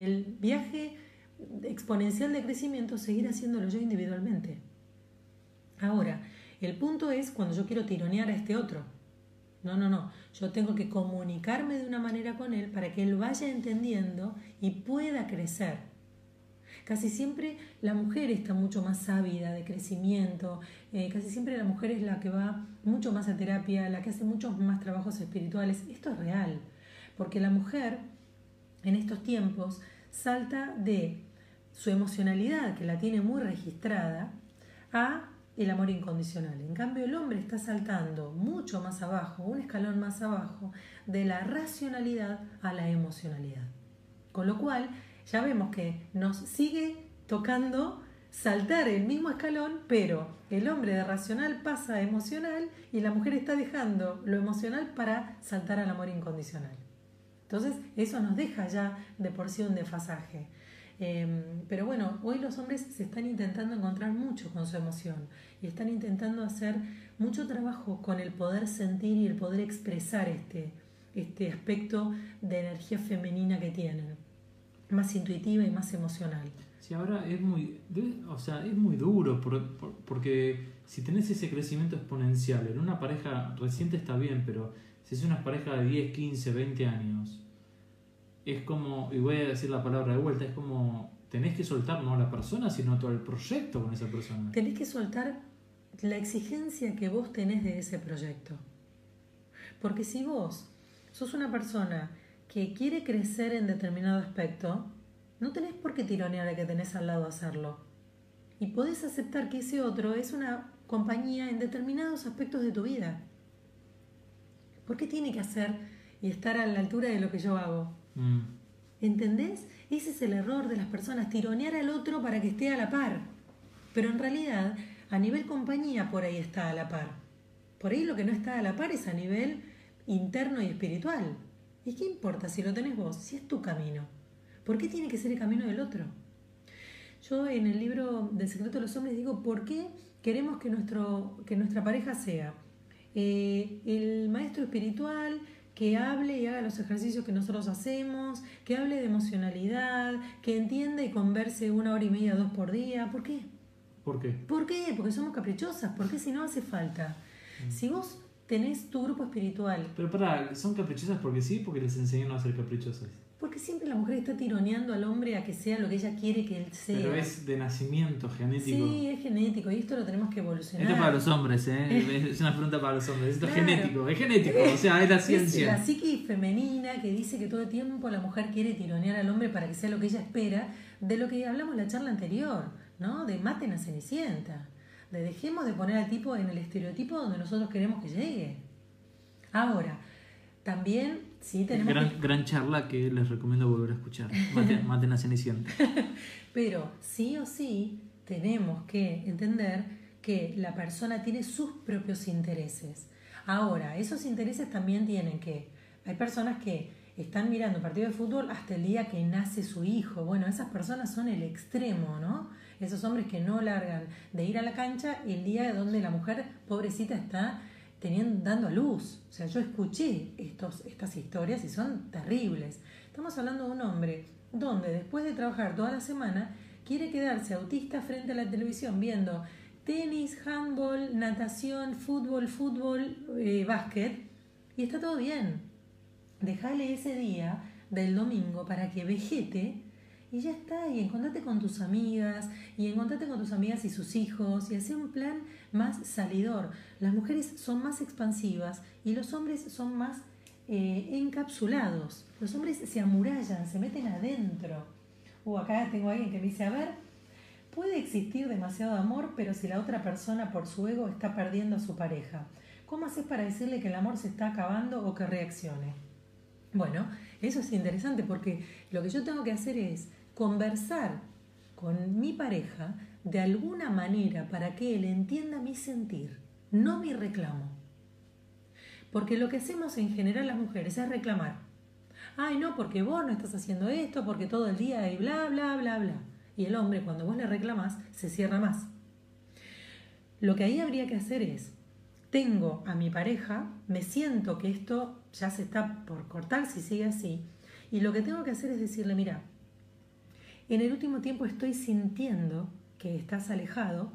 el viaje exponencial de crecimiento, seguir haciéndolo yo individualmente. Ahora, el punto es cuando yo quiero tironear a este otro. No, no, no. Yo tengo que comunicarme de una manera con él para que él vaya entendiendo y pueda crecer. Casi siempre la mujer está mucho más ávida de crecimiento, eh, casi siempre la mujer es la que va mucho más a terapia, la que hace muchos más trabajos espirituales. Esto es real, porque la mujer en estos tiempos salta de su emocionalidad, que la tiene muy registrada, a el amor incondicional. En cambio, el hombre está saltando mucho más abajo, un escalón más abajo, de la racionalidad a la emocionalidad. Con lo cual, ya vemos que nos sigue tocando saltar el mismo escalón, pero el hombre de racional pasa a emocional y la mujer está dejando lo emocional para saltar al amor incondicional. Entonces, eso nos deja ya de por sí un desfasaje. Em, pero bueno, hoy los hombres se están intentando encontrar mucho con su emoción y están intentando hacer mucho trabajo con el poder sentir y el poder expresar este, este aspecto de energía femenina que tienen, más intuitiva y más emocional. Sí, ahora es muy, o sea, es muy duro porque si tenés ese crecimiento exponencial en una pareja reciente está bien, pero si es una pareja de 10, 15, 20 años, es como, y voy a decir la palabra de vuelta, es como tenés que soltar no a la persona, sino todo el proyecto con esa persona. Tenés que soltar la exigencia que vos tenés de ese proyecto. Porque si vos sos una persona que quiere crecer en determinado aspecto, no tenés por qué tironear a que tenés al lado hacerlo. Y podés aceptar que ese otro es una compañía en determinados aspectos de tu vida. ¿Por qué tiene que hacer y estar a la altura de lo que yo hago? Mm. ¿Entendés? Ese es el error de las personas, tironear al otro para que esté a la par. Pero en realidad, a nivel compañía, por ahí está a la par. Por ahí lo que no está a la par es a nivel interno y espiritual. ¿Y qué importa si lo tenés vos? Si es tu camino. ¿Por qué tiene que ser el camino del otro? Yo en el libro del secreto de los hombres digo, ¿por qué queremos que, nuestro, que nuestra pareja sea eh, el maestro espiritual, que hable y haga los ejercicios que nosotros hacemos, que hable de emocionalidad, que entienda y converse una hora y media, dos por día. ¿Por qué? ¿Por qué? ¿Por qué? Porque somos caprichosas. ¿Por qué si no hace falta? Mm. Si vos tenés tu grupo espiritual. Pero para, ¿son caprichosas porque sí? Porque les enseñan a ser caprichosas. Porque siempre la mujer está tironeando al hombre a que sea lo que ella quiere que él sea. Pero es de nacimiento, genético. Sí, es genético y esto lo tenemos que evolucionar. Esto es para los hombres, ¿eh? es una pregunta para los hombres. Esto es genético, es genético, o sea, es la ciencia. Es la psique femenina que dice que todo el tiempo la mujer quiere tironear al hombre para que sea lo que ella espera, de lo que hablamos en la charla anterior, ¿no? De maten a Cenicienta. De dejemos de poner al tipo en el estereotipo donde nosotros queremos que llegue. Ahora, también sí tenemos gran, gran charla que les recomiendo volver a escuchar. Maten, a Cenicienta. Pero sí o sí tenemos que entender que la persona tiene sus propios intereses. Ahora, esos intereses también tienen que... Hay personas que están mirando partido de fútbol hasta el día que nace su hijo. Bueno, esas personas son el extremo, ¿no? Esos hombres que no largan de ir a la cancha el día donde la mujer pobrecita está teniendo, dando a luz. O sea, yo escuché estos, estas historias y son terribles. Estamos hablando de un hombre donde después de trabajar toda la semana quiere quedarse autista frente a la televisión viendo tenis, handball, natación, fútbol, fútbol, eh, básquet y está todo bien. Dejale ese día del domingo para que vegete y ya está, y encontrate con tus amigas, y encontrate con tus amigas y sus hijos, y hacer un plan más salidor. Las mujeres son más expansivas y los hombres son más eh, encapsulados. Los hombres se amurallan, se meten adentro. Uh, acá tengo a alguien que me dice, a ver, puede existir demasiado amor, pero si la otra persona por su ego está perdiendo a su pareja, ¿cómo haces para decirle que el amor se está acabando o que reaccione? Bueno, eso es interesante porque lo que yo tengo que hacer es conversar con mi pareja de alguna manera para que él entienda mi sentir, no mi reclamo. Porque lo que hacemos en general las mujeres es reclamar. Ay, no, porque vos no estás haciendo esto, porque todo el día hay bla, bla, bla, bla. Y el hombre, cuando vos le reclamas, se cierra más. Lo que ahí habría que hacer es, tengo a mi pareja, me siento que esto ya se está por cortar si sigue así, y lo que tengo que hacer es decirle, mira, en el último tiempo estoy sintiendo que estás alejado.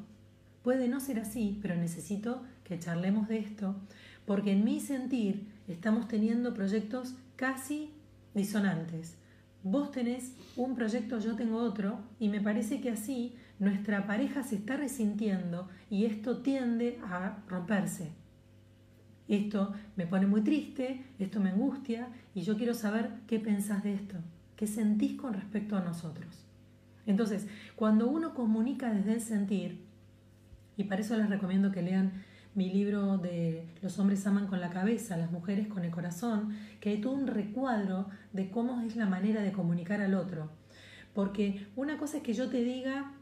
Puede no ser así, pero necesito que charlemos de esto, porque en mi sentir estamos teniendo proyectos casi disonantes. Vos tenés un proyecto, yo tengo otro, y me parece que así nuestra pareja se está resintiendo y esto tiende a romperse. Esto me pone muy triste, esto me angustia y yo quiero saber qué pensás de esto, qué sentís con respecto a nosotros. Entonces, cuando uno comunica desde el sentir, y para eso les recomiendo que lean mi libro de Los hombres aman con la cabeza, las mujeres con el corazón, que hay todo un recuadro de cómo es la manera de comunicar al otro. Porque una cosa es que yo te diga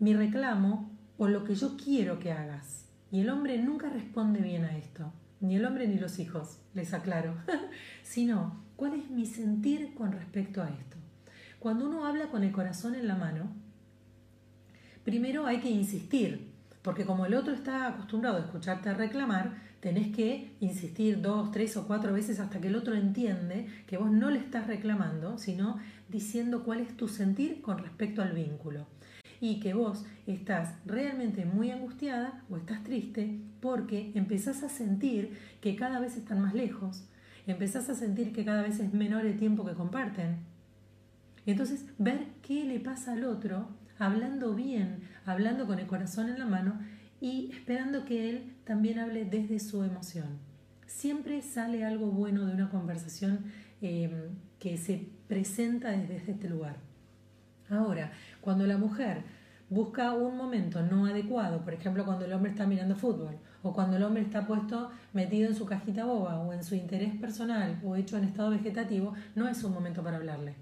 mi reclamo o lo que yo quiero que hagas. Y el hombre nunca responde bien a esto, ni el hombre ni los hijos, les aclaro, sino cuál es mi sentir con respecto a esto. Cuando uno habla con el corazón en la mano, primero hay que insistir, porque como el otro está acostumbrado a escucharte reclamar, tenés que insistir dos, tres o cuatro veces hasta que el otro entiende que vos no le estás reclamando, sino diciendo cuál es tu sentir con respecto al vínculo. Y que vos estás realmente muy angustiada o estás triste porque empezás a sentir que cada vez están más lejos, empezás a sentir que cada vez es menor el tiempo que comparten. Entonces, ver qué le pasa al otro hablando bien, hablando con el corazón en la mano y esperando que él también hable desde su emoción. Siempre sale algo bueno de una conversación em, que se presenta desde este lugar. Ahora, cuando la mujer busca un momento no adecuado, por ejemplo cuando el hombre está mirando fútbol, o cuando el hombre está puesto metido en su cajita boba, o en su interés personal, o hecho en estado vegetativo, no es un momento para hablarle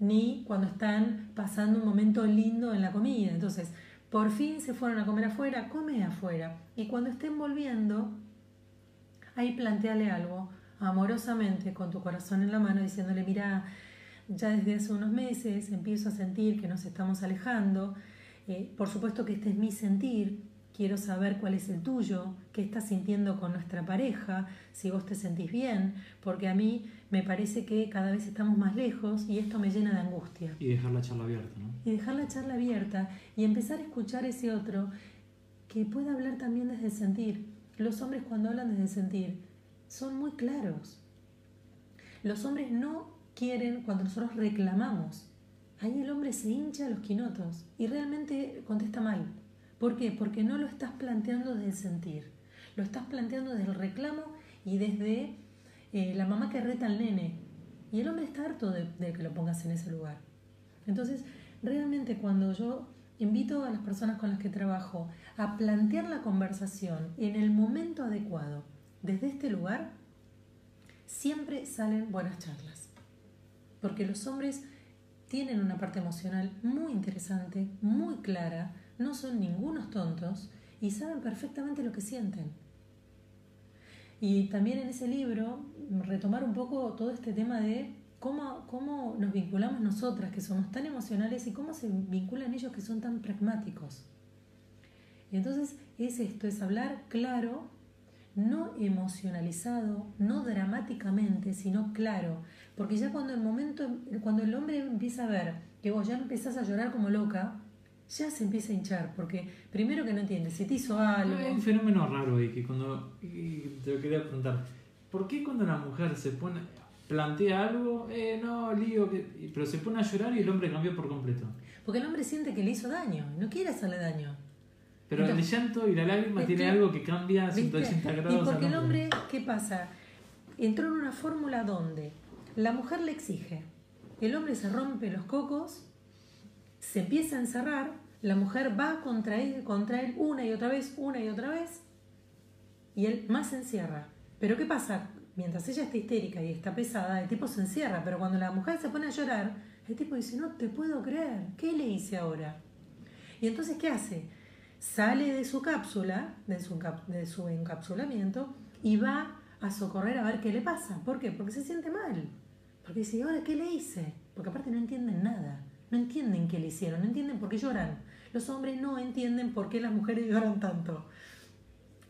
ni cuando están pasando un momento lindo en la comida. Entonces, por fin se fueron a comer afuera, come afuera. Y cuando estén volviendo, ahí planteale algo amorosamente con tu corazón en la mano, diciéndole, mira, ya desde hace unos meses empiezo a sentir que nos estamos alejando. Eh, por supuesto que este es mi sentir, quiero saber cuál es el tuyo, qué estás sintiendo con nuestra pareja, si vos te sentís bien, porque a mí me parece que cada vez estamos más lejos y esto me llena de angustia. Y dejar la charla abierta, ¿no? Y dejar la charla abierta y empezar a escuchar ese otro que pueda hablar también desde el sentir. Los hombres cuando hablan desde el sentir son muy claros. Los hombres no quieren cuando nosotros reclamamos. Ahí el hombre se hincha a los quinotos y realmente contesta mal. ¿Por qué? Porque no lo estás planteando desde el sentir, lo estás planteando desde el reclamo y desde eh, la mamá que reta al nene. Y el hombre está harto de, de que lo pongas en ese lugar. Entonces, realmente cuando yo invito a las personas con las que trabajo a plantear la conversación en el momento adecuado, desde este lugar, siempre salen buenas charlas. Porque los hombres tienen una parte emocional muy interesante, muy clara, no son ningunos tontos y saben perfectamente lo que sienten. Y también en ese libro retomar un poco todo este tema de cómo, cómo nos vinculamos nosotras, que somos tan emocionales, y cómo se vinculan ellos que son tan pragmáticos. Entonces es esto, es hablar claro, no emocionalizado, no dramáticamente, sino claro. Porque ya cuando el momento, cuando el hombre empieza a ver que vos ya empezás a llorar como loca, ya se empieza a hinchar, porque primero que no entiende, si te hizo algo... Hay un fenómeno raro ahí, que cuando... te lo quería preguntar, ¿por qué cuando la mujer se pone... plantea algo, eh, no, lío, pero se pone a llorar y el hombre cambió por completo? Porque el hombre siente que le hizo daño, no quiere hacerle daño. Pero el llanto y la lágrima tiene algo que cambia 180 grados. Y porque el hombre, ¿qué pasa? Entró en una fórmula donde la mujer le exige, el hombre se rompe los cocos se empieza a encerrar, la mujer va contra él, contra él una y otra vez, una y otra vez, y él más se encierra. Pero ¿qué pasa? Mientras ella está histérica y está pesada, el tipo se encierra, pero cuando la mujer se pone a llorar, el tipo dice, no te puedo creer, ¿qué le hice ahora? Y entonces, ¿qué hace? Sale de su cápsula, de su, encapsulamiento, y va a socorrer a ver qué le pasa. ¿Por qué? Porque se siente mal. Porque dice, ¿y ahora qué le hice? Porque aparte no entienden nada. No entienden qué le hicieron, no entienden por qué lloran. Los hombres no entienden por qué las mujeres lloran tanto.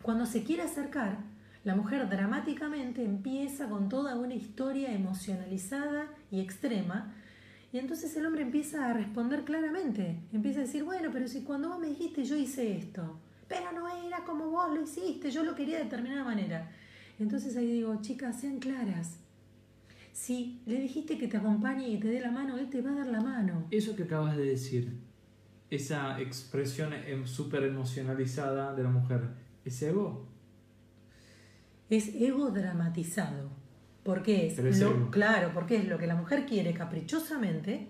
Cuando se quiere acercar, la mujer dramáticamente empieza con toda una historia emocionalizada y extrema Y entonces el hombre empieza a responder claramente, empieza a decir, bueno, pero si cuando vos me dijiste yo hice esto, pero no era como vos lo hiciste, yo lo quería de determinada manera. Entonces ahí digo, chicas, sean claras. Si le dijiste que te acompañe y te dé la mano, él te va a dar la mano. Eso que acabas de decir, esa expresión em, súper emocionalizada de la mujer, ¿es ego? Es ego dramatizado. ¿Por qué es? Pero es lo, ego. claro, porque es lo que la mujer quiere caprichosamente.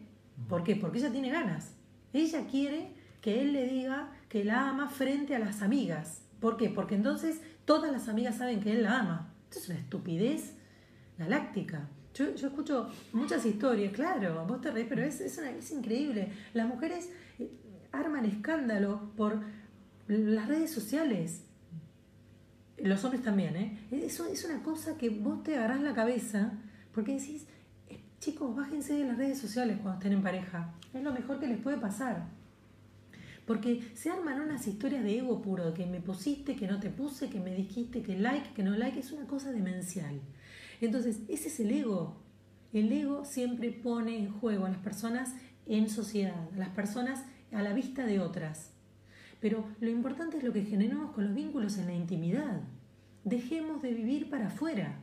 ¿Por qué? Porque ella tiene ganas. Ella quiere que él le diga que la ama frente a las amigas. ¿Por qué? Porque entonces todas las amigas saben que él la ama. Esto es una estupidez galáctica. Yo, yo escucho muchas historias, claro, vos te reís, pero es, es, una- es increíble. Las mujeres eh, arman escándalo por las redes sociales. Los hombres también, ¿eh? Eso es una cosa que vos te agarrás la cabeza porque decís, eh, chicos, bájense de las redes sociales cuando estén en pareja. Es lo mejor que les puede pasar. Porque se arman unas historias de ego puro, que me pusiste, que no te puse, que me dijiste, que like, que no like, es una cosa demencial. Entonces, ese es el ego. El ego siempre pone en juego a las personas en sociedad, a las personas a la vista de otras. Pero lo importante es lo que generamos con los vínculos en la intimidad. Dejemos de vivir para afuera.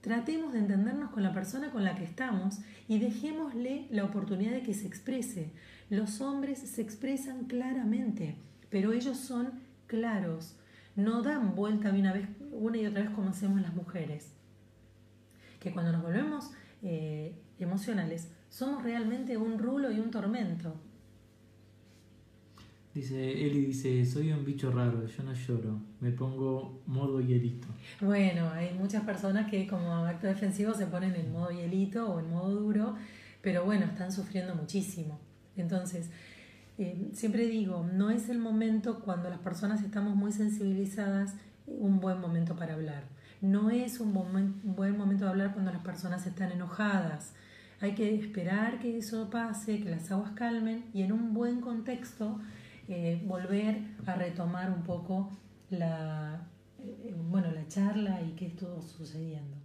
Tratemos de entendernos con la persona con la que estamos y dejémosle la oportunidad de que se exprese. Los hombres se expresan claramente, pero ellos son claros. No dan vuelta una vez, una y otra vez como hacemos las mujeres. Que cuando nos volvemos eh, emocionales, somos realmente un rulo y un tormento. Dice, Eli dice, soy un bicho raro, yo no lloro, me pongo modo hielito. Bueno, hay muchas personas que como acto defensivo se ponen en modo hielito o en modo duro, pero bueno, están sufriendo muchísimo. Entonces, eh, siempre digo, no es el momento cuando las personas estamos muy sensibilizadas un buen momento para hablar. No es un, buen momento de hablar cuando las personas están enojadas. Hay que esperar que eso pase, que las aguas calmen y en un buen contexto eh, volver a retomar un poco la, eh, bueno, la charla y qué estuvo sucediendo.